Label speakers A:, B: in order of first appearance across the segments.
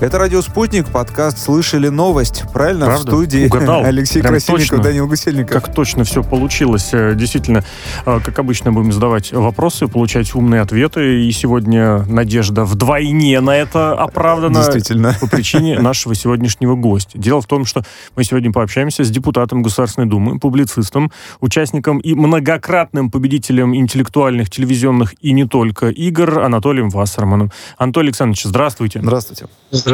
A: Это «Радио Спутник», подкаст «Слышали новость». Правильно?
B: Правда?
A: В студии
B: Угадал.
A: Алексей
B: Прям
A: Красильников,
B: точно.
A: Данил Гусельников.
B: Как точно все получилось. Э, Действительно, э, как обычно, будем задавать вопросы, получать умные ответы. И сегодня надежда вдвойне на это оправдана.
A: Действительно.
B: По причине нашего сегодняшнего гостя. Дело в том, что мы сегодня пообщаемся с депутатом Государственной Думы, публицистом, участником и многократным победителем интеллектуальных, телевизионных и не только игр Анатолием Вассерманом. Анатолий Александрович, здравствуйте.
A: Здравствуйте.
C: Здравствуйте.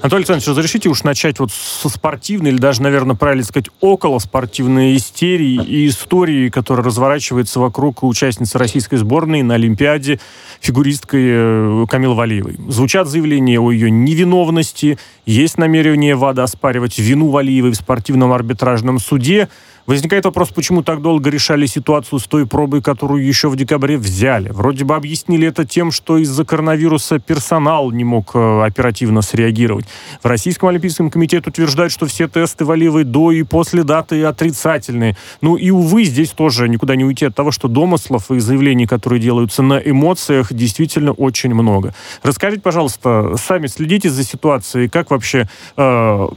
B: Анатолий Александрович, разрешите уж начать вот со спортивной, или даже, наверное, правильно сказать, около спортивной истерии и истории, которая разворачивается вокруг участницы российской сборной на Олимпиаде, фигуристкой э, Камилы Валиевой. Звучат заявления о ее невиновности, есть намерение ВАДА оспаривать вину Валиевой в спортивном арбитражном суде. Возникает вопрос, почему так долго решали ситуацию с той пробой, которую еще в декабре взяли. Вроде бы объяснили это тем, что из-за коронавируса персонал не мог э, оперативно среагировать. В Российском Олимпийском комитете утверждают, что все тесты Валиевой до и после даты отрицательные. Ну и, увы, здесь тоже никуда не уйти от того, что домыслов и заявлений, которые делаются на эмоциях, действительно очень много. Расскажите, пожалуйста, сами следите за ситуацией, как вообще э,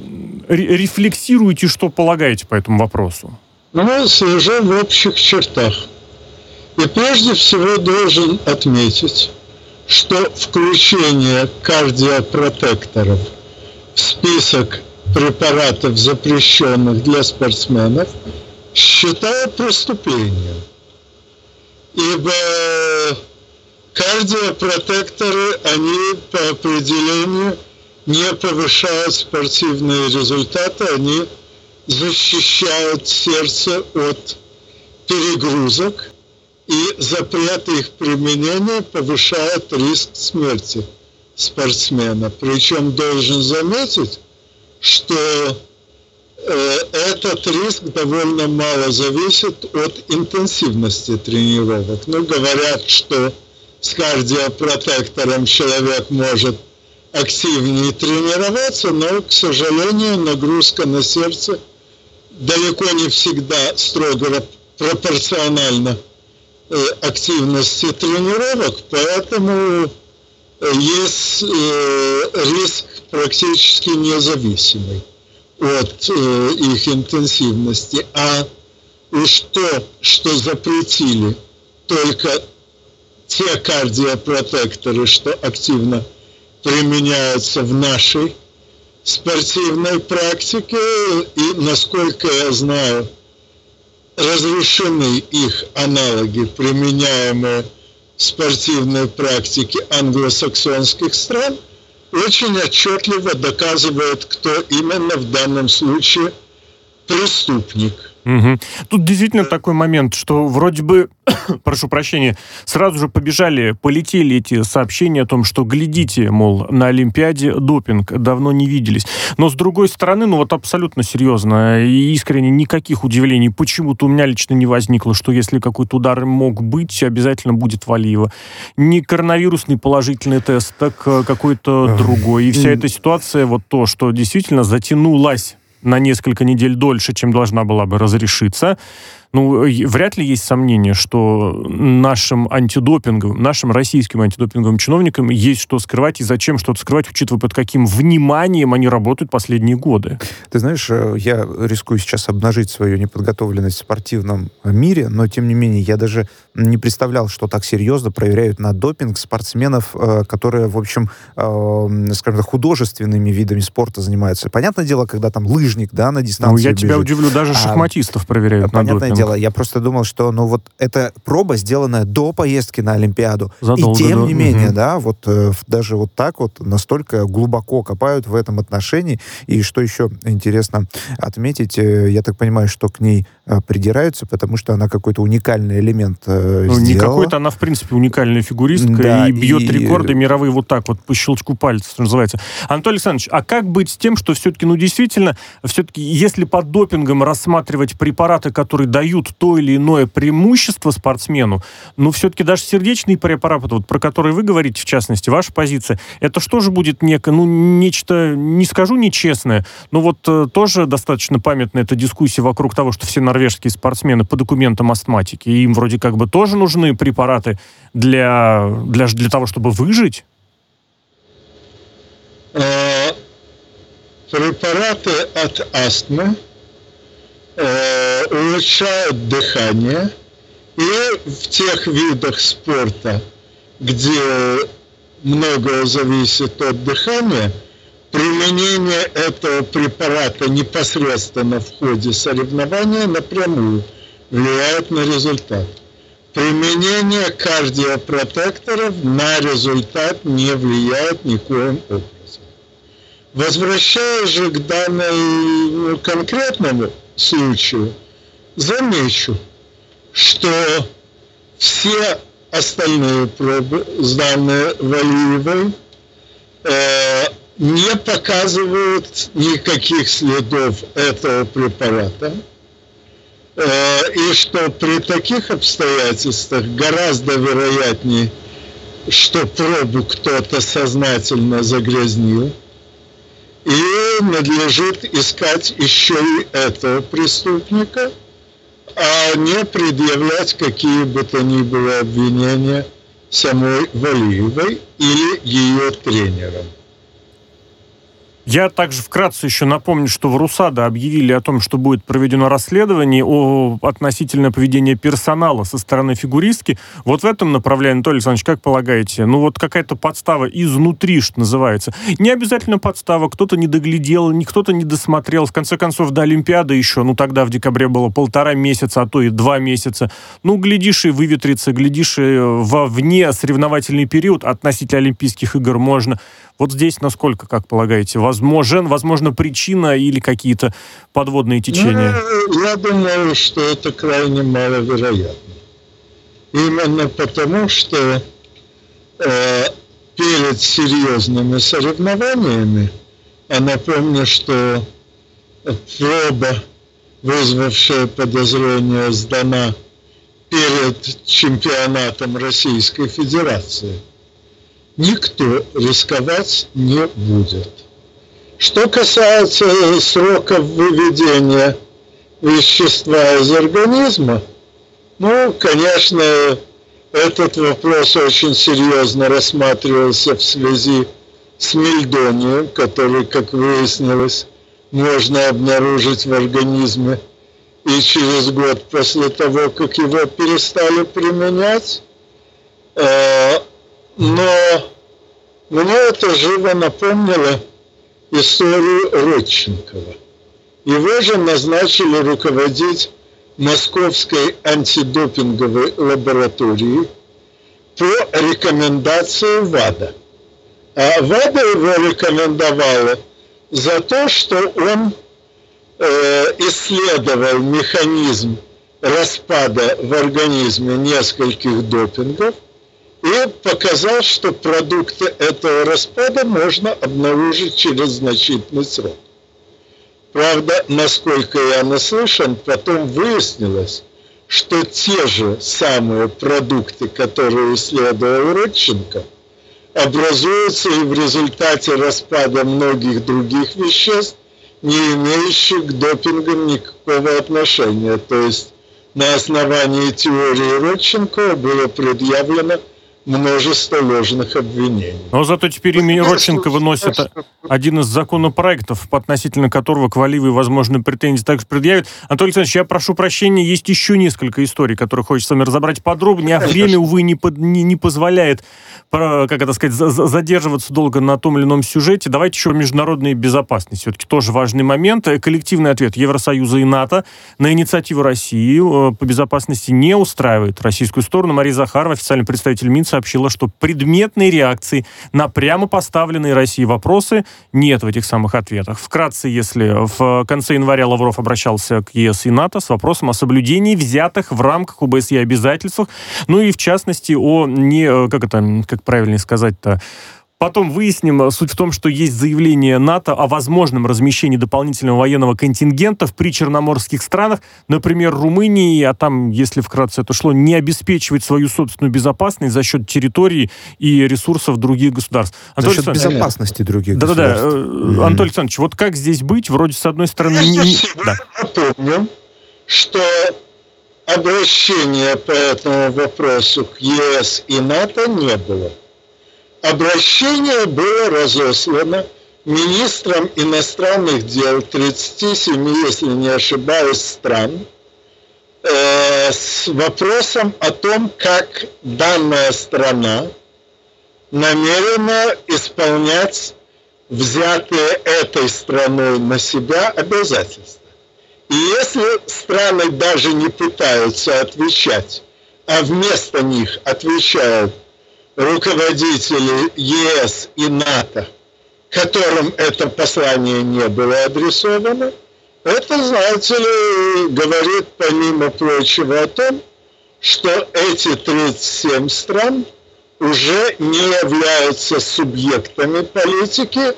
B: ре- рефлексируете, что полагаете по этому вопросу?
C: Ну, слежу в общих чертах. И прежде всего должен отметить, что включение кардиопротекторов в список препаратов, запрещенных для спортсменов, считаю преступлением. Ибо кардиопротекторы, они по определению не повышают спортивные результаты, они защищают сердце от перегрузок, и запрет их применения повышает риск смерти спортсмена. Причем должен заметить, что э, этот риск довольно мало зависит от интенсивности тренировок. Ну, говорят, что с кардиопротектором человек может активнее тренироваться, но, к сожалению, нагрузка на сердце далеко не всегда строго пропорциональна э, активности тренировок, поэтому э, есть э, риск практически независимый от их интенсивности. А уж то, что запретили только те кардиопротекторы, что активно применяются в нашей спортивной практике, и, насколько я знаю, разрешены их аналоги, применяемые в спортивной практике англосаксонских стран, очень отчетливо доказывает, кто именно в данном случае преступник.
B: Мгм. Тут действительно такой момент, что вроде бы, прошу прощения, сразу же побежали, полетели эти сообщения о том, что глядите, мол, на Олимпиаде допинг, давно не виделись. Но с другой стороны, ну вот абсолютно серьезно и искренне никаких удивлений почему-то у меня лично не возникло, что если какой-то удар мог быть, обязательно будет Валиева. Не коронавирусный положительный тест, так э, какой-то другой. И вся эта ситуация, вот то, что действительно затянулась на несколько недель дольше, чем должна была бы разрешиться. Ну, вряд ли есть сомнение, что нашим антидопинговым, нашим российским антидопинговым чиновникам есть что скрывать и зачем что-то скрывать, учитывая, под каким вниманием они работают последние годы.
A: Ты знаешь, э, я рискую сейчас обнажить свою неподготовленность в спортивном мире, но тем не менее я даже не представлял, что так серьезно проверяют на допинг спортсменов, э, которые, в общем, э, скажем так, художественными видами спорта занимаются. Понятное дело, когда там лыжник, да, на дистанции
B: Ну, я тебя
A: бежит.
B: удивлю, даже
A: А,
B: шахматистов проверяют на допинг.
A: Дело, я просто думал, что, ну, вот эта проба, сделанная до поездки на Олимпиаду,
B: Задолго
A: и тем
B: до-
A: не менее,
B: Мгм.
A: да, вот э, даже вот так вот настолько глубоко копают в этом отношении. И что еще интересно отметить, э, я так понимаю, что к ней э, придираются, потому что она какой-то уникальный элемент э,
B: Ну, не
A: сделала.
B: какой-то, она, в принципе, уникальная фигуристка
A: Да,
B: и бьет
A: и-
B: рекорды мировые вот так вот, по щелчку пальца, что называется. Анатолий Александрович, а как быть с тем, что все-таки, ну, действительно, все-таки, если под допингом рассматривать препараты, которые дают то или иное преимущество спортсмену, ну, все-таки даже сердечные препараты, вот, про которые вы говорите, в частности, ваша позиция, это что же будет некое, ну, нечто, не скажу нечестное, но вот э, тоже достаточно памятная эта дискуссия вокруг того, что все норвежские спортсмены по документам астматики, и им вроде как бы тоже нужны препараты для, для, для того, чтобы выжить.
C: Э, препараты от астмы э, улучшают дыхание, и в тех видах спорта, где многое зависит от дыхания, применение этого препарата непосредственно в ходе соревнования напрямую влияет на результат. Применение кардиопротекторов на результат не влияет никоим образом. Возвращаясь же к данному ну, конкретному случаю, замечу, что все остальные пробы, сданные Валиевой, э, не показывают никаких следов этого препарата. Э, и что при таких обстоятельствах гораздо вероятнее, что пробу кто-то сознательно загрязнил, и надлежит искать еще и этого преступника, а не предъявлять какие бы то ни было обвинения самой Валиевой или ее тренерам.
B: Я также вкратце еще напомню, что в РУСАДА объявили о том, что будет проведено расследование о относительно поведения персонала со стороны фигуристки. Вот в этом направлении, Анатолий Александрович, как полагаете? Ну вот какая-то подстава изнутри, что называется. Не обязательно подстава, кто-то не доглядел, кто-то не досмотрел. В конце концов, до Олимпиады еще, ну тогда в декабре было полтора месяца, а то и два месяца. Ну, глядишь и выветрится, глядишь и во вне соревновательный период относительно Олимпийских игр можно. Вот здесь насколько, как полагаете, возможен, возможно, причина или какие-то подводные течения?
C: Ну, я думаю, что это крайне маловероятно. Именно потому, что э, перед серьезными соревнованиями, а напомню, что проба, вызвавшая подозрение, сдана перед чемпионатом Российской Федерации – никто рисковать не будет. Что касается сроков выведения вещества из организма, ну, конечно, этот вопрос очень серьезно рассматривался в связи с мельдонием, который, как выяснилось, можно обнаружить в организме и через год после того, как его перестали применять. Э, но мне это живо напомнило историю Родченкова. Его же назначили руководить Московской антидопинговой лабораторией по рекомендации ВАДА. А ВАДА его рекомендовала за то, что он э, исследовал механизм распада в организме нескольких допингов – и показал, что продукты этого распада можно обнаружить через значительный срок. Правда, насколько я наслышан, потом выяснилось, что те же самые продукты, которые исследовал Родченко, образуются и в результате распада многих других веществ, не имеющих к допингам никакого отношения. То есть на основании теории Родченкова было предъявлено множество ложных обвинений.
B: Но зато теперь имя Родченко выносит один из законопроектов, относительно которого к Валивой, возможно, претензии также предъявят. Анатолий Александрович, я прошу прощения, есть еще несколько историй, которые хочется с вами разобрать подробнее, а время, увы, не, не, не позволяет, как это сказать, задерживаться долго на том или ином сюжете. Давайте еще международной безопасности. Все-таки тоже важный момент. Коллективный ответ Евросоюза и НАТО на инициативу России э, по безопасности не устраивает российскую сторону. Мария Захарова, официальный представитель Минска, сообщила, что предметной реакции на прямо поставленные России вопросы нет в этих самых ответах. Вкратце, если в конце января Лавров обращался к ЕС и НАТО с вопросом о соблюдении взятых в рамках ОБСЕ обязательств, ну и в частности о не, как это, как правильнее сказать-то, Потом выясним. Суть в том, что есть заявление НАТО о возможном размещении дополнительного военного контингента в причерноморских странах, например, Румынии, а там, если вкратце это шло, не обеспечивать свою собственную безопасность за счет территории и ресурсов других государств.
A: Анатолий за счет безопасности других
B: да, государств. Да-да-да. Mm-hmm. Анатолий Александрович, вот как здесь быть? Вроде, с одной стороны...
C: Прежде не... да. напомню, что обращения по этому вопросу к ЕС и НАТО не было обращение было разослано министрам иностранных дел 37, если не ошибаюсь, стран э, с вопросом о том, как данная страна намерена исполнять взятые этой страной на себя обязательства. И если страны даже не пытаются отвечать, а вместо них отвечают руководители ЕС и НАТО, которым это послание не было адресовано, это, знаете ли, говорит, помимо прочего, о том, что эти 37 стран уже не являются субъектами политики,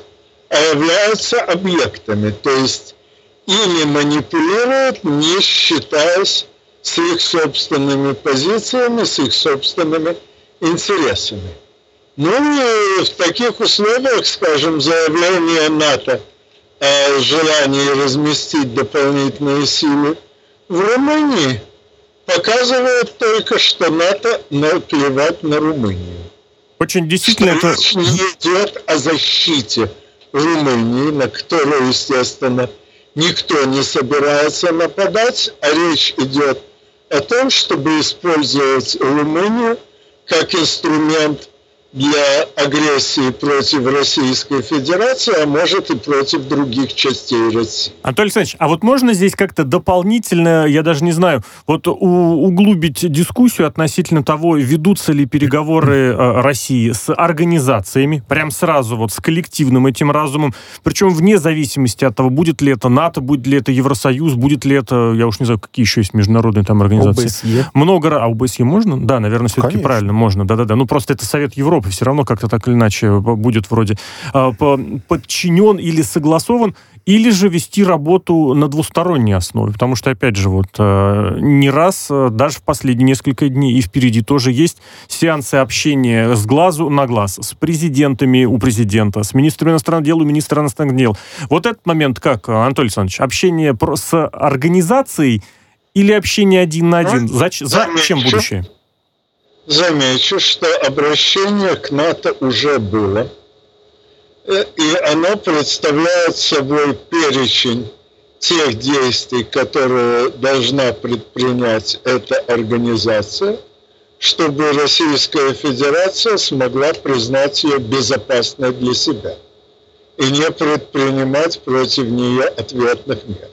C: а являются объектами. То есть ими манипулируют, не считаясь с их собственными позициями, с их собственными интересами. Ну и в таких условиях, скажем, заявление НАТО о желании разместить дополнительные силы в Румынии показывает только, что НАТО наплевать на Румынию.
B: Очень действительно
C: что
B: это...
C: Речь не идет о защите Румынии, на которую, естественно, никто не собирается нападать, а речь идет о том, чтобы использовать Румынию как инструмент для агрессии против Российской Федерации, а может и против других частей России.
B: Анатолий Александрович, а вот можно здесь как-то дополнительно, я даже не знаю, вот у, углубить дискуссию относительно того, ведутся ли переговоры э, России с организациями, прям сразу вот с коллективным этим разумом, причем вне зависимости от того, будет ли это НАТО, будет ли это Евросоюз, будет ли это, я уж не знаю, какие еще есть международные там организации. ОБСЕ. Много, а ОБСЕ можно? Да, наверное, все-таки Конечно. правильно, можно, да-да-да. Ну, просто это Совет Европы Европы все равно как-то так или иначе будет вроде а, подчинен или согласован, или же вести работу на двусторонней основе. Потому что, опять же, вот а, не раз, а, даже в последние несколько дней и впереди тоже есть сеансы общения с глазу на глаз, с президентами у президента, с министром иностранных дел у министра иностранных дел. Вот этот момент как, Анатолий Александрович, общение с организацией или общение один на один? Зачем, зачем будущее?
C: Замечу, что обращение к НАТО уже было, э, и оно представляет собой перечень тех действий, которые должна предпринять эта организация, чтобы Российская Федерация смогла признать ее безопасной для себя и не предпринимать против нее ответных мер.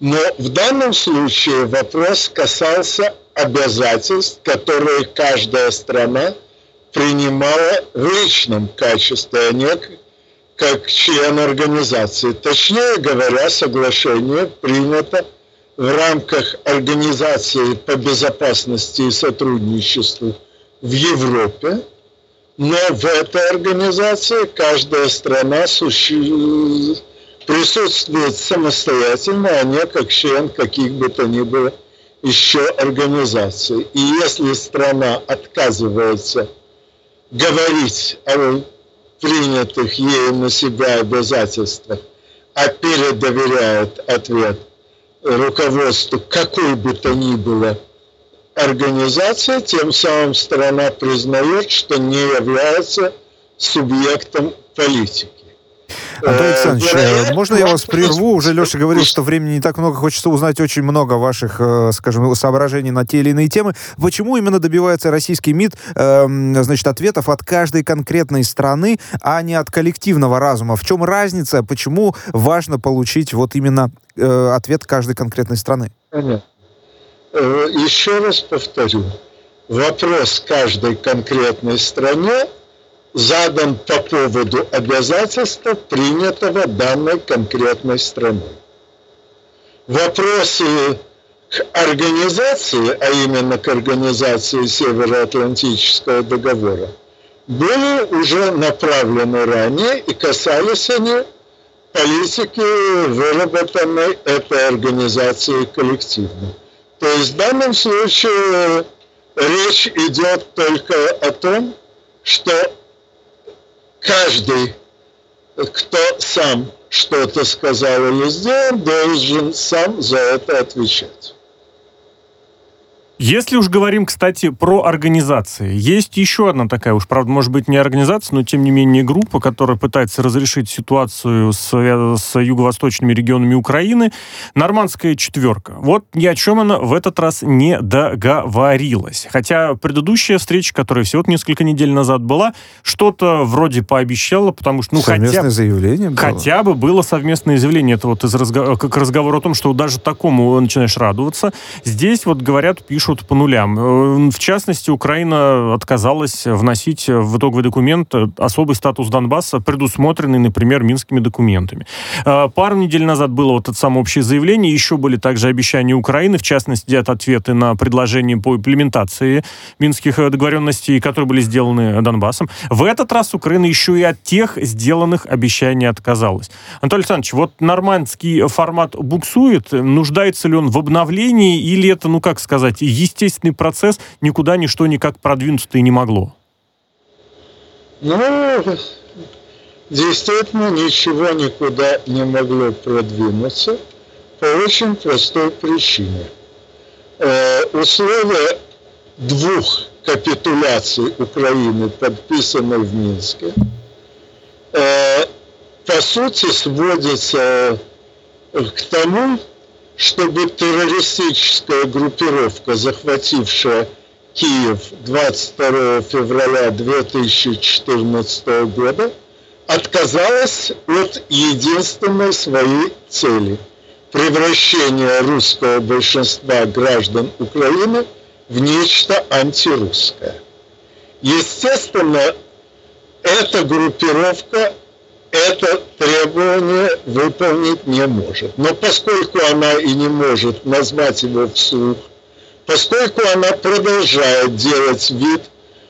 C: Но в данном случае вопрос касался обязательств, которые каждая страна принимала в личном качестве, а не как член организации. Точнее говоря, соглашение принято в рамках Организации по безопасности и сотрудничеству в Европе, но в этой организации каждая страна присутствует самостоятельно, а не как член каких бы то ни было еще организации. И если страна отказывается говорить о принятых ею на себя обязательствах, а передоверяет ответ руководству какой бы то ни было организации, тем самым страна признает, что не является субъектом политики.
A: Антон Александрович, э, можно я вас прерву? Уже Леша говорил, что времени не так много, хочется узнать очень много ваших, э, скажем, соображений на те или иные темы. Почему именно добивается российский МИД, эм, значит, ответов от каждой конкретной страны, а не от коллективного разума? В чем разница? Почему важно получить вот именно э, ответ каждой конкретной страны?
C: Понятно. Еще раз повторю. Вопрос каждой конкретной стране задан по поводу обязательства, принятого данной конкретной страной. Вопросы к организации, а именно к организации Североатлантического договора, были уже направлены ранее и касались они политики, выработанной этой организацией коллективно. То есть в данном случае речь идет только о том, что каждый, кто сам что-то сказал или сделал, должен сам за это отвечать.
B: Если уж говорим, кстати, про организации, есть еще одна такая, уж, правда, может быть, не организация, но, тем не менее, группа, которая пытается разрешить ситуацию с, с юго-восточными регионами Украины, нормандская четверка. Вот ни о чем она в этот раз не договорилась. Хотя предыдущая встреча, которая всего несколько недель назад была, что-то вроде пообещала, потому что, ну,
A: совместное хотя, заявление было.
B: хотя бы было совместное заявление. Это вот из разговора, к разговору о том, что даже такому начинаешь радоваться. Здесь вот говорят, пишут, пишут по нулям. Э, в частности, Украина отказалась вносить в итоговый документ особый статус Донбасса, предусмотренный, например, минскими документами. Э, пару недель назад было вот это самое общее заявление, еще были также обещания Украины, в частности, от ответы на предложения по имплементации минских договоренностей, которые были сделаны Донбассом. В этот раз Украина еще и от тех сделанных обещаний отказалась. Анатолий Александрович, вот нормандский формат буксует, нуждается ли он в обновлении, или это, ну как сказать, естественный процесс, никуда ничто никак продвинуться-то и не могло.
C: Ну, действительно, ничего никуда не могло продвинуться по очень простой причине. Э, условия двух капитуляций Украины, подписанных в Минске, э, по сути сводятся к тому, чтобы террористическая группировка, захватившая Киев 22 февраля 2014 года, отказалась от единственной своей цели – превращения русского большинства граждан Украины в нечто антирусское. Естественно, эта группировка это требование выполнить не может. Но поскольку она и не может назвать его вслух, поскольку она продолжает делать вид,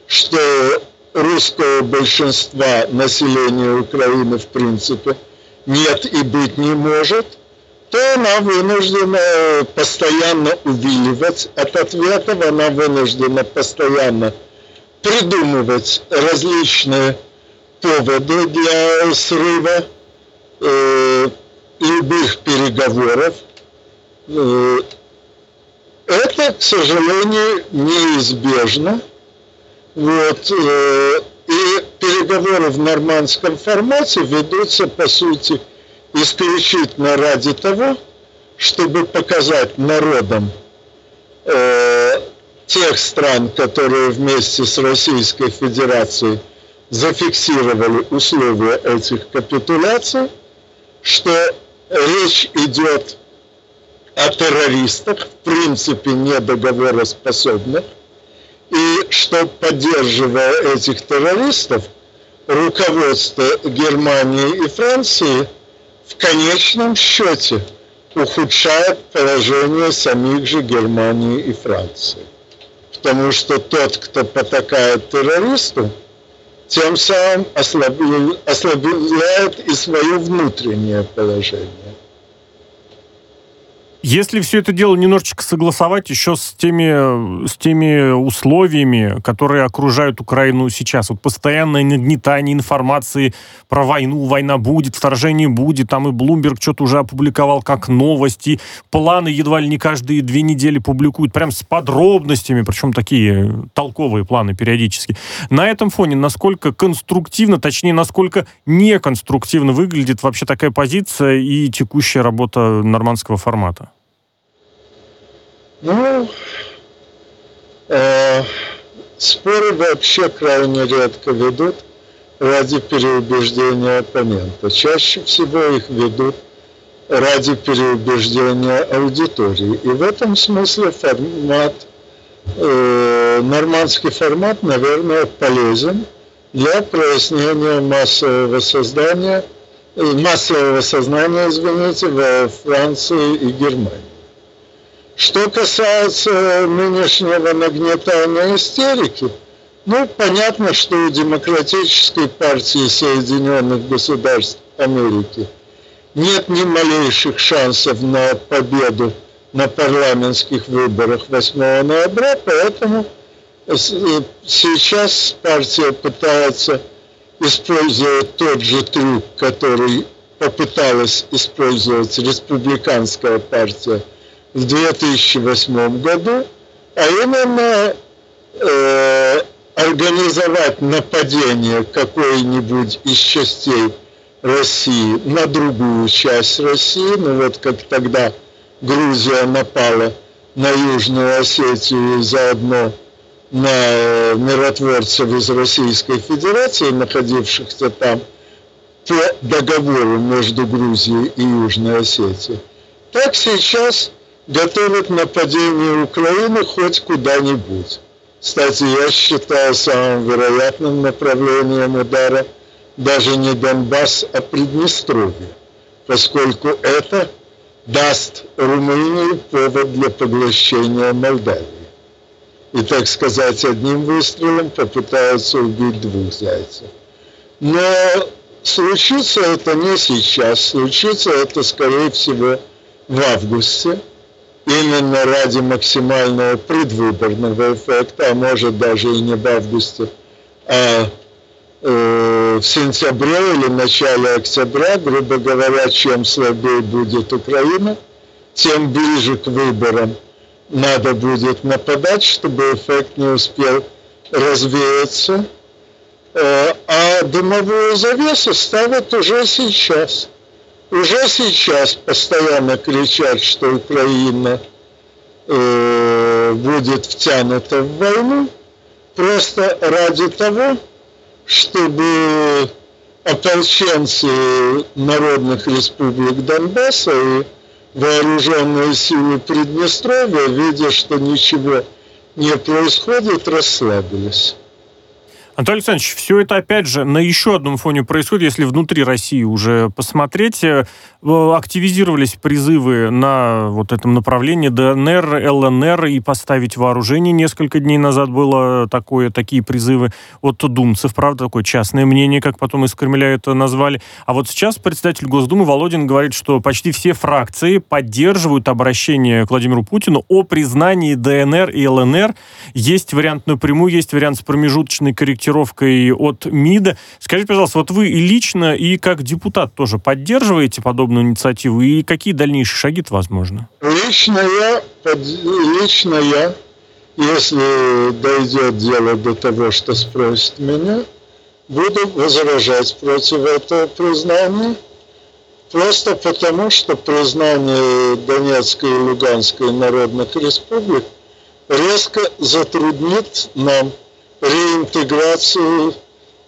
C: что русского большинства населения Украины в принципе нет и быть не может, то она вынуждена постоянно увиливать от ответов, она вынуждена постоянно придумывать различные поводы для срыва э, любых переговоров. Э, это, к сожалению, неизбежно. Вот, э, и переговоры в нормандском формате ведутся, по сути, исключительно ради того, чтобы показать народам э, тех стран, которые вместе с Российской Федерацией зафиксировали условия этих капитуляций, что речь идет о террористах, в принципе недоговороспособных, и что, поддерживая этих террористов, руководство Германии и Франции в конечном счете ухудшает положение самих же Германии и Франции. Потому что тот, кто потакает террористу, тем самым ослабляет и свое внутреннее положение.
B: Если все это дело немножечко согласовать еще с теми, с теми условиями, которые окружают Украину сейчас, вот постоянное нагнетание информации про войну, война будет, вторжение будет, там и Блумберг что-то уже опубликовал как новости, планы едва ли не каждые две недели публикуют, прям с подробностями, причем такие толковые планы периодически. На этом фоне насколько конструктивно, точнее, насколько неконструктивно выглядит вообще такая позиция и текущая работа нормандского формата?
C: Ну, э, споры вообще крайне редко ведут ради переубеждения оппонента. Чаще всего их ведут ради переубеждения аудитории. И в этом смысле формат, э, нормандский формат, наверное, полезен для прояснения массового создания, э, массового сознания, извините, во Франции и Германии. Что касается нынешнего нагнетания истерики, ну, понятно, что у Демократической партии Соединенных Государств Америки нет ни малейших шансов на победу на парламентских выборах 8 ноября, поэтому э, сейчас партия пытается использовать тот же трюк, который попыталась использовать республиканская партия – в 2008 году а именно э, организовать нападение какой-нибудь из частей России на другую часть России, ну вот как тогда Грузия напала на Южную Осетию и заодно на миротворцев из Российской Федерации, находившихся там по договору между Грузией и Южной Осетией, так сейчас готовят нападение Украины хоть куда-нибудь. Кстати, я считаю самым вероятным направлением удара даже не Донбасс, а Приднестровье, поскольку это даст Румынии повод для поглощения Молдавии. И, так сказать, одним выстрелом попытаются убить двух зайцев. Но случится это не сейчас, случится это, скорее всего, в августе, именно ради максимального предвыборного эффекта, а может даже и не в августе, а э, в сентябре или начале октября, грубо говоря, чем слабее будет Украина, тем ближе к выборам надо будет нападать, чтобы эффект не успел развеяться. Э, а дымовую завесу ставят уже сейчас – уже сейчас постоянно кричат, что Украина э, будет втянута в войну, просто ради того, чтобы ополченцы народных республик Донбасса и вооруженные силы Приднестровья, видя, что ничего не происходит, расслабились.
B: Анатолий Александрович, все это, опять же, на еще одном фоне происходит, если внутри России уже посмотреть. Э, активизировались призывы на вот этом направлении ДНР, ЛНР и поставить вооружение. Несколько дней назад было такое, такие призывы от думцев, правда, такое частное мнение, как потом из Кремля это назвали. А вот сейчас председатель Госдумы Володин говорит, что почти все фракции поддерживают обращение к Владимиру Путину о признании ДНР и ЛНР. Есть вариант напрямую, есть вариант с промежуточной корректировкой корректировкой от МИДа. Скажите, пожалуйста, вот вы и лично, и как депутат тоже поддерживаете подобную инициативу, и какие дальнейшие шаги возможны?
C: Лично я, лично я, если дойдет дело до того, что спросит меня, буду возражать против этого признания, просто потому, что признание Донецкой и Луганской народных республик резко затруднит нам реинтеграцию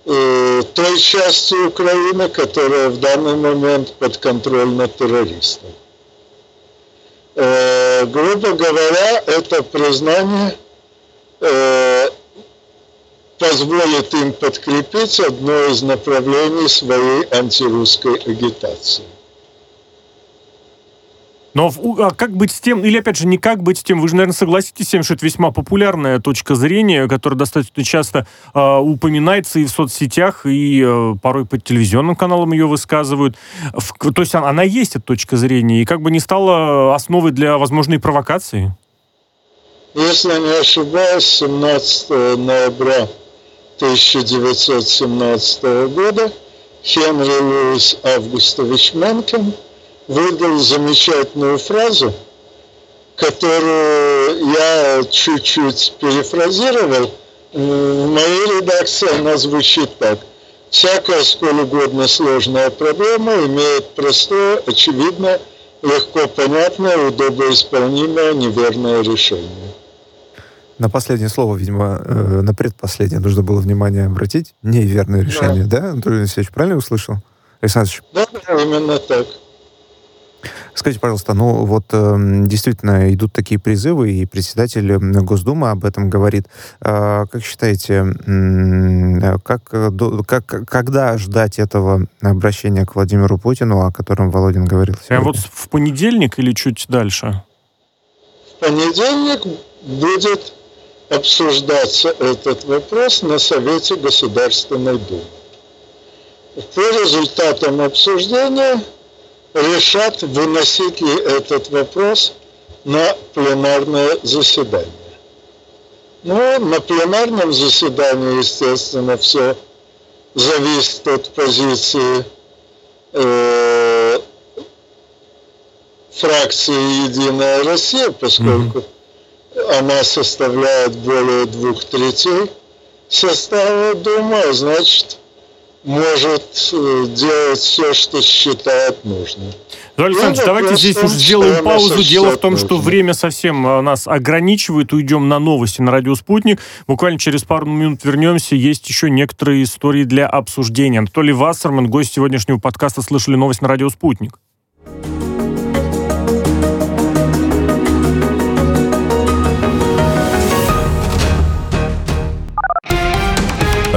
C: э, той части Украины, которая в данный момент подконтрольна террористам. Э, грубо говоря, это признание э, позволит им подкрепить одно из направлений своей антирусской агитации.
B: Но а как быть с тем, или опять же, не как быть с тем, вы же, наверное, согласитесь с тем, что это весьма популярная точка зрения, которая достаточно часто э, упоминается и в соцсетях, и э, порой по телевизионным каналам ее высказывают. В, то есть она, она есть, эта точка зрения, и как бы не стала основой для возможной провокации?
C: Если не ошибаюсь, 17 ноября 1917 года Хенри Луис Августович Менкен – выдал замечательную фразу, которую я чуть-чуть перефразировал. В моей редакции она звучит так. Всякая сколь угодно сложная проблема имеет простое, очевидное, легко понятное, удобоисполнимое, неверное решение.
A: На последнее слово, видимо, э, на предпоследнее нужно было внимание обратить. Неверное решение, да, да Анатолий Алексеевич? Правильно услышал? Александр
C: Да, именно так.
A: Скажите, пожалуйста, ну вот э, действительно идут такие призывы, и председатель Госдумы об этом говорит. Э, как считаете, э, как, как, когда ждать этого обращения к Владимиру Путину, о котором Володин говорил сегодня?
B: А вот в понедельник или чуть дальше?
C: В понедельник будет обсуждаться этот вопрос на Совете Государственной Думы. По результатам обсуждения решат, выносить ли этот вопрос на пленарное заседание. Ну, на пленарном заседании, естественно, все зависит от позиции э, фракции «Единая Россия», поскольку mm-hmm. она составляет более двух третей состава Думы, а значит, может э, делать все, что считает нужным.
B: Александр, ну, давайте здесь том, сделаем паузу. Дело в том, нужно. что время совсем э, нас ограничивает. Уйдем на новости на радио «Спутник». Буквально через пару минут вернемся. Есть еще некоторые истории для обсуждения. Анатолий Вассерман, гость сегодняшнего подкаста «Слышали новость» на радио «Спутник».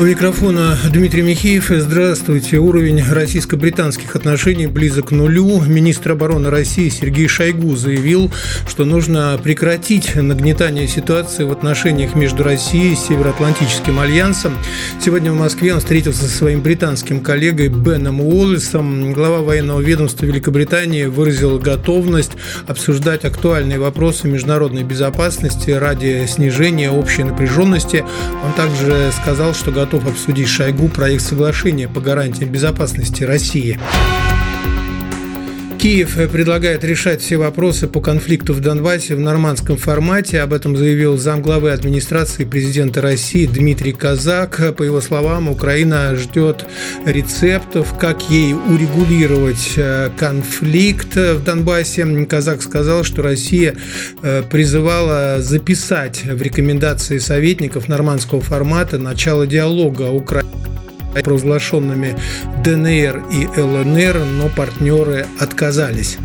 D: У микрофона Дмитрий Михеев. Здравствуйте. Уровень российско-британских отношений близок к нулю. Министр обороны России Сергей Шойгу заявил, что нужно прекратить нагнетание ситуации в отношениях между Россией и Североатлантическим альянсом. Сегодня в Москве он встретился со своим британским коллегой Беном Уоллесом. Глава военного ведомства Великобритании выразил готовность обсуждать актуальные вопросы международной безопасности ради снижения общей напряженности. Он также сказал, что готов готов обсудить Шойгу проект соглашения по гарантиям безопасности России. Киев предлагает решать все вопросы по конфликту в Донбассе в нормандском формате. Об этом заявил замглавы администрации президента России Дмитрий Казак. По его словам, Украина ждет рецептов, как ей урегулировать э, конфликт в Донбассе. Казак сказал, что Россия э, призывала записать в рекомендации советников нормандского формата начало диалога Украины провозглашенными ДНР и ЛНР, но партнеры отказались.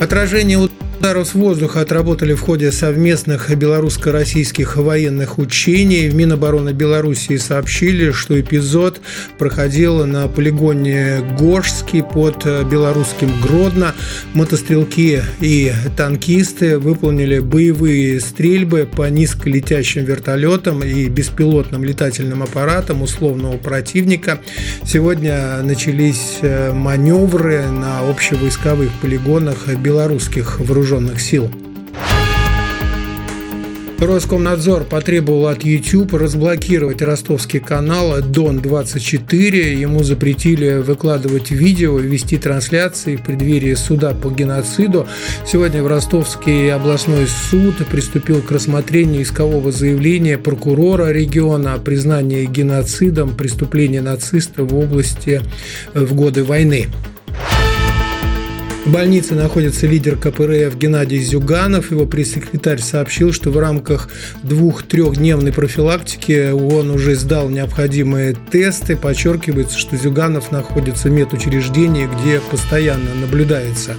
D: Отражение Ударов с воздуха отработали в ходе совместных белорусско-российских военных учений. В Минобороны Белоруссии сообщили, что эпизод проходил на полигоне Горшский под белорусским Гродно. Мотострелки и танкисты выполнили боевые стрельбы по низколетящим вертолетам и беспилотным летательным аппаратам условного противника. Сегодня начались э, маневры на общевойсковых полигонах белорусских вооружений вооруженных сил. Роскомнадзор потребовал от YouTube разблокировать ростовский канал Дон-24. Ему запретили выкладывать видео, вести трансляции в преддверии суда по геноциду. Сегодня в Ростовский областной суд приступил к рассмотрению искового заявления прокурора региона о признании геноцидом преступления нацистов в области в годы войны. В больнице находится лидер КПРФ Геннадий Зюганов. Его пресс-секретарь сообщил, что в рамках двух-трехдневной профилактики он уже сдал необходимые тесты. Подчеркивается, что Зюганов находится в медучреждении, где постоянно наблюдается.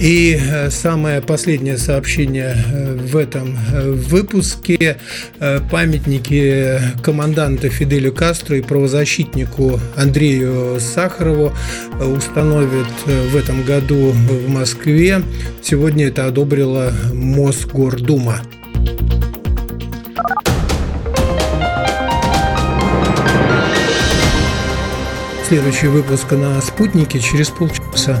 D: И э, самое последнее сообщение э, в этом э, выпуске. Памятники команданта Фиделю Кастро и правозащитнику Андрею Сахарову установят в этом году в Москве. Сегодня это одобрила Мосгордума. Следующий выпуск на «Спутнике» через полчаса.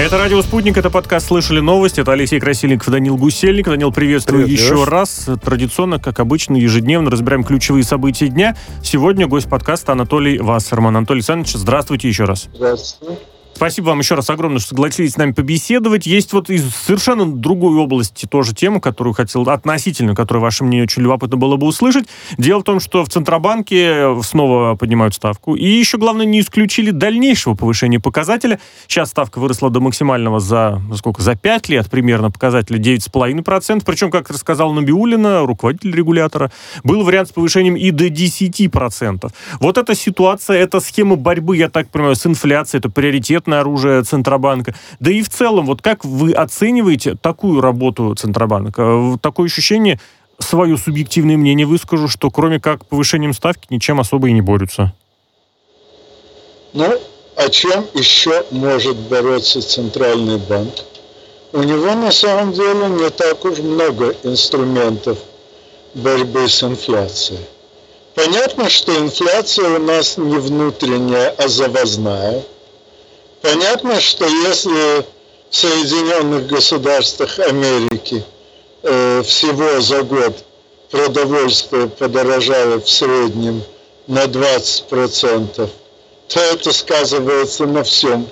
B: Это «Радио Спутник», это подкаст «Слышали новости». Это Алексей Красильников Данил Гусельник. Данил, приветствую Привет, еще Леш. раз. Традиционно, как обычно, ежедневно разбираем ключевые события дня. Сегодня гость подкаста Анатолий Вассерман. Анатолий Александрович, здравствуйте еще раз.
C: Здравствуйте.
B: Спасибо вам еще раз огромное, что согласились с нами побеседовать. Есть вот из совершенно другой области тоже тема, которую хотел, относительно которой ваше мнение очень любопытно было бы услышать. Дело в том, что в Центробанке снова поднимают ставку. И еще, главное, не исключили дальнейшего повышения показателя. Сейчас ставка выросла до максимального за, сколько, за 5 лет примерно показателя 9,5%. Причем, как рассказал Набиулина, руководитель регулятора, был вариант с повышением и до 10%. Вот эта ситуация, эта схема борьбы, я так понимаю, с инфляцией, это приоритет секретное оружие Центробанка. Да и в целом, вот как вы оцениваете такую работу Центробанка? Такое ощущение, свое субъективное мнение выскажу, что кроме как повышением ставки ничем особо и не борются.
C: Ну, о чем еще может бороться Центральный банк? У него на самом деле не так уж много инструментов борьбы с инфляцией. Понятно, что инфляция у нас не внутренняя, а завозная. Понятно, что если в Соединенных Государствах Америки э, всего за год продовольствие подорожало в среднем на 20%, то это сказывается на всем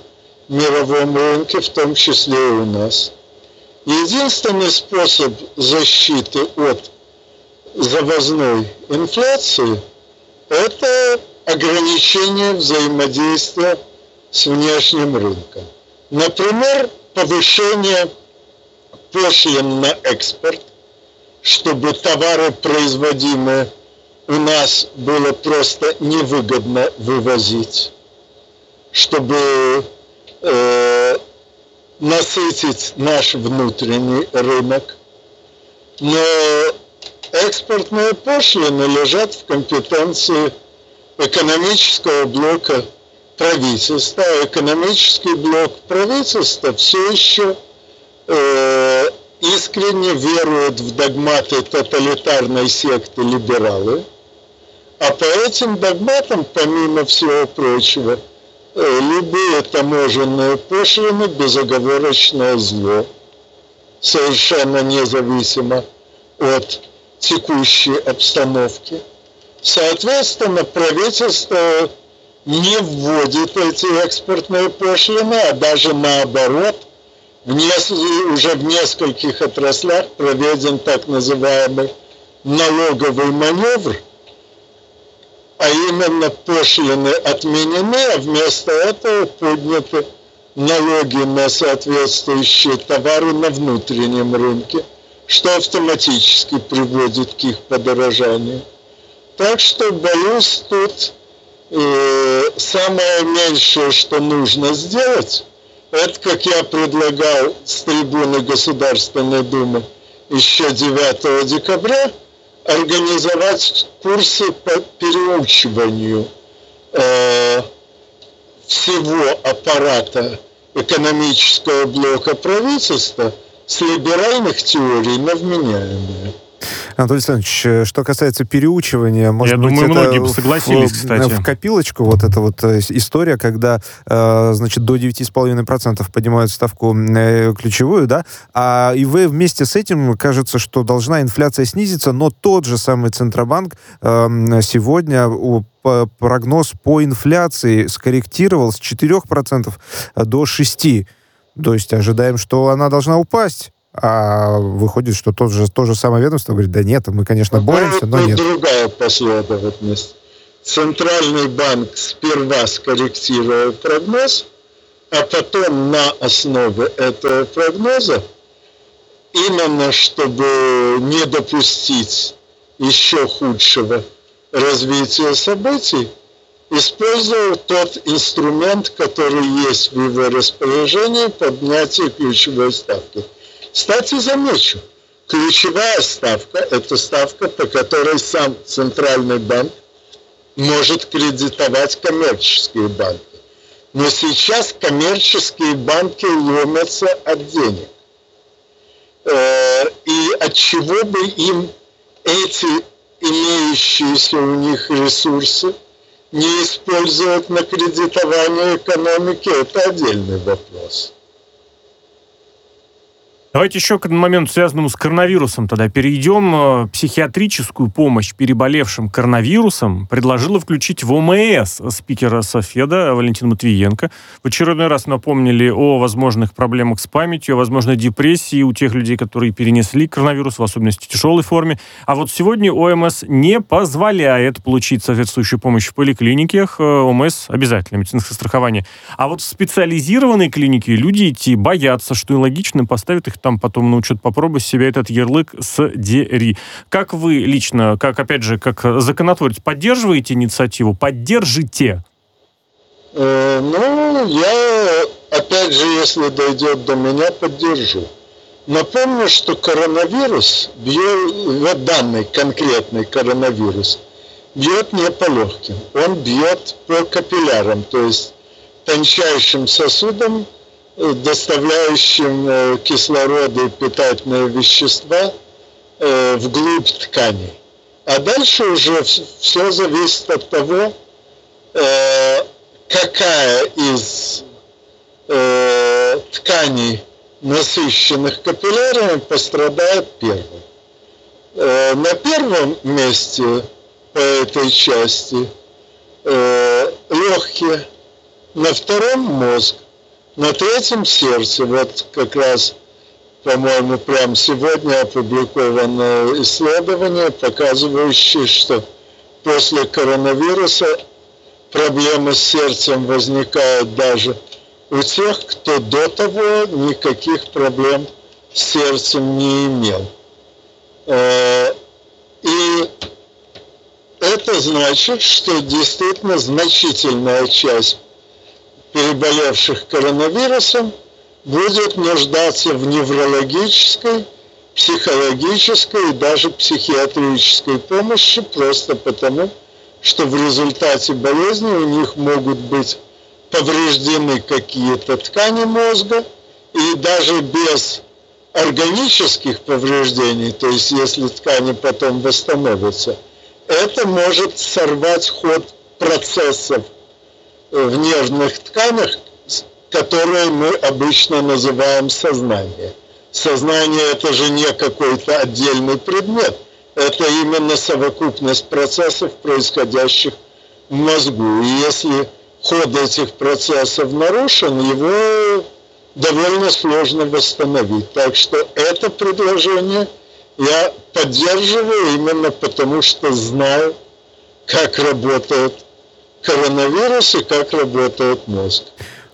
C: мировом рынке, в том числе и у нас. Единственный способ защиты от завозной инфляции – это ограничение взаимодействия с внешним рынком. Например, повышение пошлин на экспорт, чтобы товары, производимые у нас, было просто невыгодно вывозить, чтобы э, насытить наш внутренний рынок. Но экспортные пошлины лежат в компетенции экономического блока правительства. А экономический блок правительства все еще э, искренне верует в догматы тоталитарной секты либералы. А по этим догматам, помимо всего прочего, э, любые таможенные пошлины – безоговорочное зло, совершенно независимо от текущей обстановки. Соответственно, правительство не вводит эти экспортные пошлины, а даже наоборот, в нес... уже в нескольких отраслях проведен так называемый налоговый маневр, а именно пошлины отменены, а вместо этого подняты налоги на соответствующие товары на внутреннем рынке – что автоматически приводит к их подорожанию. Так что, боюсь, тут э, самое меньшее, что нужно сделать, это, как я предлагал с трибуны Государственной Думы еще 9 декабря, организовать курсы по переучиванию э, всего аппарата экономического блока правительства – с либеральных теорий на вменяемые.
A: Анатолий Александрович, э, что касается переучивания, может
B: Я
A: быть,
B: думаю,
A: это
B: многие согласились,
A: в,
B: кстати.
A: в копилочку вот эта вот э, история, когда, э, значит, до 9,5% поднимают ставку ключевую, да, а и вы вместе с этим, кажется, что должна инфляция снизиться, но тот же самый Центробанк сегодня прогноз по инфляции скорректировал с 4% до 6%. То есть ожидаем, что она должна упасть. А выходит, что тот же, то же самое ведомство говорит, да нет, мы, конечно, боремся, но нет.
C: другая последовательность. Центральный банк сперва скорректировал прогноз, а потом на основе этого прогноза, именно чтобы не допустить еще худшего развития событий, использовал тот инструмент, который есть в его распоряжении, поднятие ключевой ставки. Кстати, замечу, ключевая ставка – это ставка, по которой сам Центральный банк может кредитовать коммерческие банки. Но сейчас коммерческие банки ломятся от денег. Э, и от чего бы им эти имеющиеся у них ресурсы – не использовать на кредитование экономики, это отдельный вопрос.
B: Давайте еще к моменту, связанному с коронавирусом, тогда перейдем. Э, психиатрическую помощь переболевшим коронавирусом предложила включить в ОМС спикера Софеда Валентина Матвиенко. В очередной раз напомнили о возможных проблемах с памятью, о возможной депрессии у тех людей, которые перенесли коронавирус, в особенности в тяжелой форме. А вот сегодня ОМС не позволяет получить соответствующую помощь в поликлиниках. Э, ОМС обязательно, медицинское страхование. А вот в специализированные клиники люди идти боятся, что и логично поставят их там потом научат попробовать себя этот ярлык с дери. Как вы лично, как, опять же, как законотворец, поддерживаете инициативу? Поддержите?
C: Э, ну, я, опять же, если дойдет до меня, поддержу. Напомню, что коронавирус бьет, данный конкретный коронавирус, бьет не по легким, он бьет по капиллярам, то есть тончайшим сосудам, доставляющим э, кислород и питательные вещества э, вглубь тканей. А дальше уже все зависит от того, какая из тканей насыщенных капиллярами пострадает первым. Э, на первом месте по этой части э, легкие, на втором мозг, на третьем сердце. Вот как раз, по-моему, прямо сегодня опубликовано исследование, показывающее, что после коронавируса проблемы с сердцем возникают даже у тех, кто до того никаких проблем с сердцем не имел. Э, и это значит, что действительно значительная часть переболевших коронавирусом будет нуждаться в неврологической, психологической и даже психиатрической помощи просто потому, что в результате болезни у них могут быть повреждены какие-то ткани мозга, и даже без органических повреждений, то есть если ткани потом восстановятся, это может сорвать ход процессов в нервных тканях, которые мы обычно называем сознание. Сознание это же не какой-то отдельный предмет, это именно совокупность процессов, происходящих в мозгу. И если ход этих процессов нарушен, его довольно сложно восстановить. Так что это предложение я поддерживаю именно потому, что знаю, как работает коронавирус и как работает мозг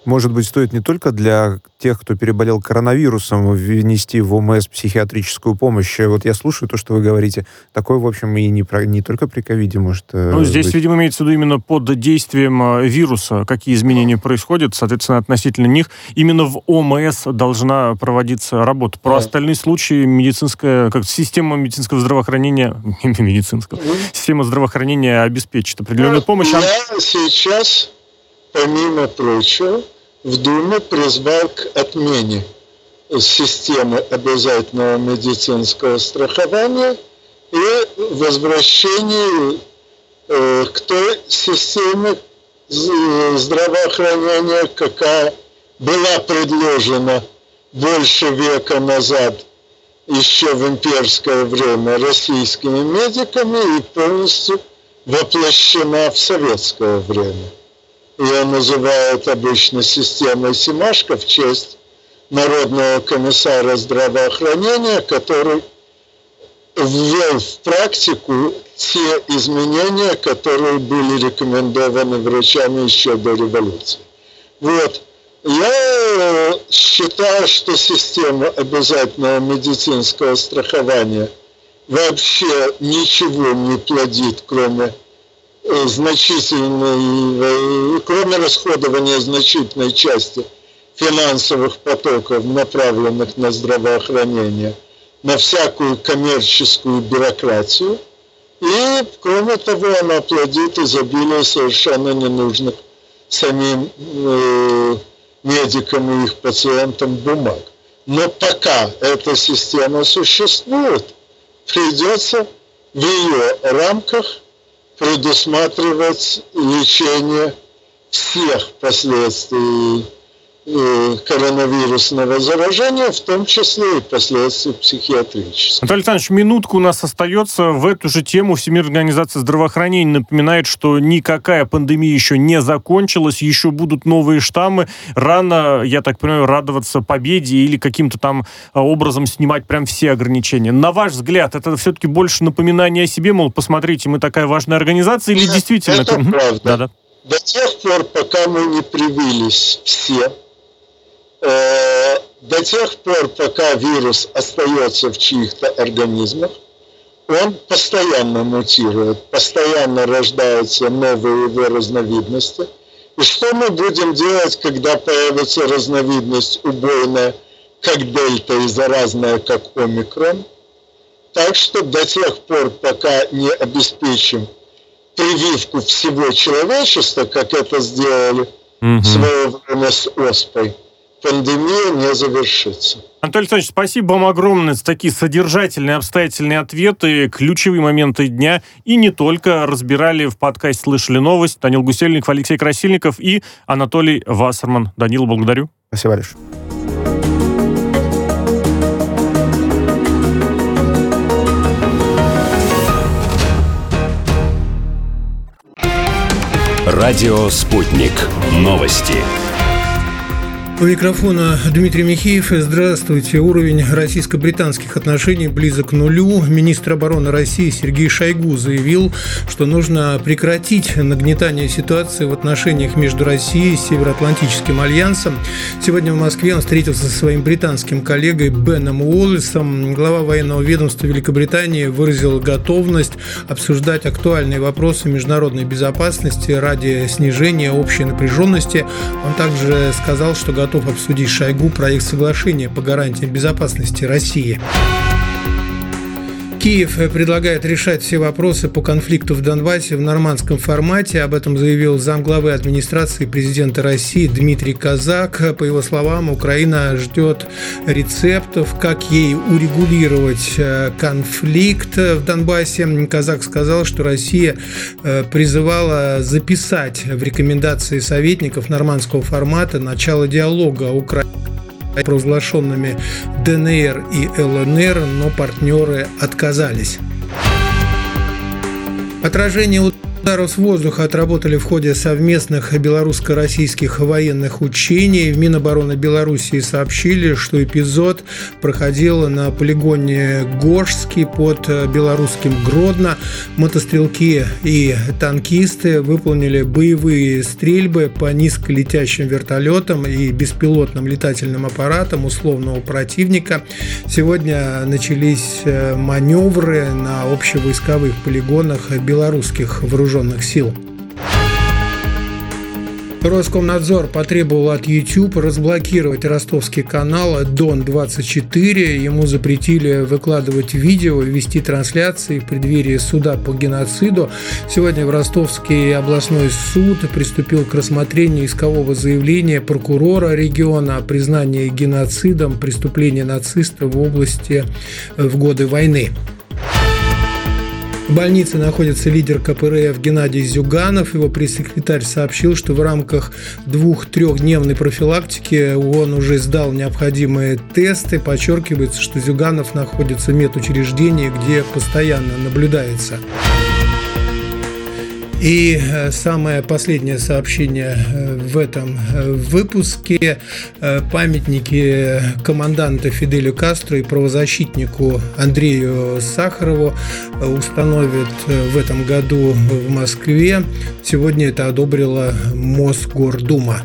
A: может быть, стоит не только для тех, кто переболел коронавирусом, внести в ОМС психиатрическую помощь. Вот я слушаю то, что вы говорите. Такое, в общем, и не, про, не только при ковиде может
B: э, Ну, здесь, быть. видимо, имеется в виду именно под действием э, вируса, какие изменения происходят, соответственно, относительно них. Именно в ОМС должна проводиться работа. Про да. остальные случаи медицинская, как система медицинского здравоохранения, медицинского, система здравоохранения обеспечит определенную ну, помощь.
C: Сейчас, помимо прочего, в Думе призвал к отмене системы обязательного медицинского страхования и возвращению э, к той системе здравоохранения, какая была предложена больше века назад, еще в имперское время, российскими медиками и полностью воплощена в советское время ее называют обычно системой Симашко в честь Народного комиссара здравоохранения, который ввел в практику те изменения, которые были рекомендованы врачами еще до революции. Вот. Я считаю, что система обязательного медицинского страхования вообще ничего не плодит, кроме Э, значительной, э, кроме расходования значительной части финансовых потоков, направленных на здравоохранение, на всякую коммерческую бюрократию. И, кроме того, она плодит изобилие совершенно ненужных самим э, медикам и их пациентам бумаг. Но пока эта система существует, придется в ее рамках предусматривать лечение всех последствий коронавирусного заражения, в том числе и последствий психиатрических.
B: Анатолий Александрович, минутку у нас остается. В эту же тему Всемирная организация здравоохранения напоминает, что никакая пандемия еще не закончилась, еще будут новые штаммы. Рано, я так понимаю, радоваться победе или каким-то там а, образом снимать прям все ограничения. На ваш взгляд, это все-таки больше напоминание о себе, мол, посмотрите, мы такая важная организация, или действительно...
C: Это правда. Да, да. До тех пор, пока мы не привились все Э, до тех пор, пока вирус остается в чьих-то организмах, он постоянно мутирует, постоянно рождаются новые его разновидности. И что мы будем делать, когда появится разновидность убойная, как дельта и заразная, как омикрон. Так что до тех пор, пока не обеспечим прививку всего человечества, как это сделали угу. в свое время с оспой, пандемия не завершится.
B: Анатолий Александрович, спасибо вам огромное за такие содержательные, обстоятельные ответы, ключевые моменты дня. И не только разбирали в подкасте «Слышали новость» Данил Гусельников, Алексей Красильников и Анатолий Вассерман. Данил, благодарю.
A: Спасибо большое.
E: Радио «Спутник». Новости.
D: У микрофона Дмитрий Михеев. Здравствуйте. Уровень российско-британских отношений близок к нулю. Министр обороны России Сергей Шойгу заявил, что нужно прекратить нагнетание ситуации в отношениях между Россией и Североатлантическим альянсом. Сегодня в Москве он встретился со своим британским коллегой Беном Уоллесом. Глава военного ведомства Великобритании выразил готовность обсуждать актуальные вопросы международной безопасности ради снижения общей напряженности. Он также сказал, что готов обсудить Шойгу проект соглашения по гарантиям безопасности России. Киев предлагает решать все вопросы по конфликту в Донбассе в нормандском формате. Об этом заявил замглавы администрации президента России Дмитрий Казак. По его словам, Украина ждет рецептов, как ей урегулировать э, конфликт в Донбассе. Казак сказал, что Россия э, призывала записать в рекомендации советников нормандского формата начало диалога Украины провозглашенными ДНР и ЛНР, но партнеры отказались. Отражение Ударов с воздуха отработали в ходе совместных белорусско-российских военных учений. В Минобороны Белоруссии сообщили, что эпизод проходил на полигоне Гошский под белорусским Гродно. Мотострелки и танкисты выполнили боевые стрельбы по низколетящим вертолетам и беспилотным летательным аппаратам условного противника. Сегодня начались маневры на общевойсковых полигонах белорусских вооруженных вооруженных сил. Роскомнадзор потребовал от YouTube разблокировать ростовский канал Дон-24. Ему запретили выкладывать видео, вести трансляции в преддверии суда по геноциду. Сегодня в Ростовский областной суд приступил к рассмотрению искового заявления прокурора региона о признании геноцидом преступления нацистов в области в годы войны. В больнице находится лидер КПРФ Геннадий Зюганов. Его пресс-секретарь сообщил, что в рамках двух-трехдневной профилактики он уже сдал необходимые тесты. Подчеркивается, что Зюганов находится в медучреждении, где постоянно наблюдается. И э, самое последнее сообщение э, в этом э, выпуске. Памятники команданта Фиделю Кастро и правозащитнику Андрею Сахарову установят в этом году в Москве. Сегодня это одобрила Мосгордума.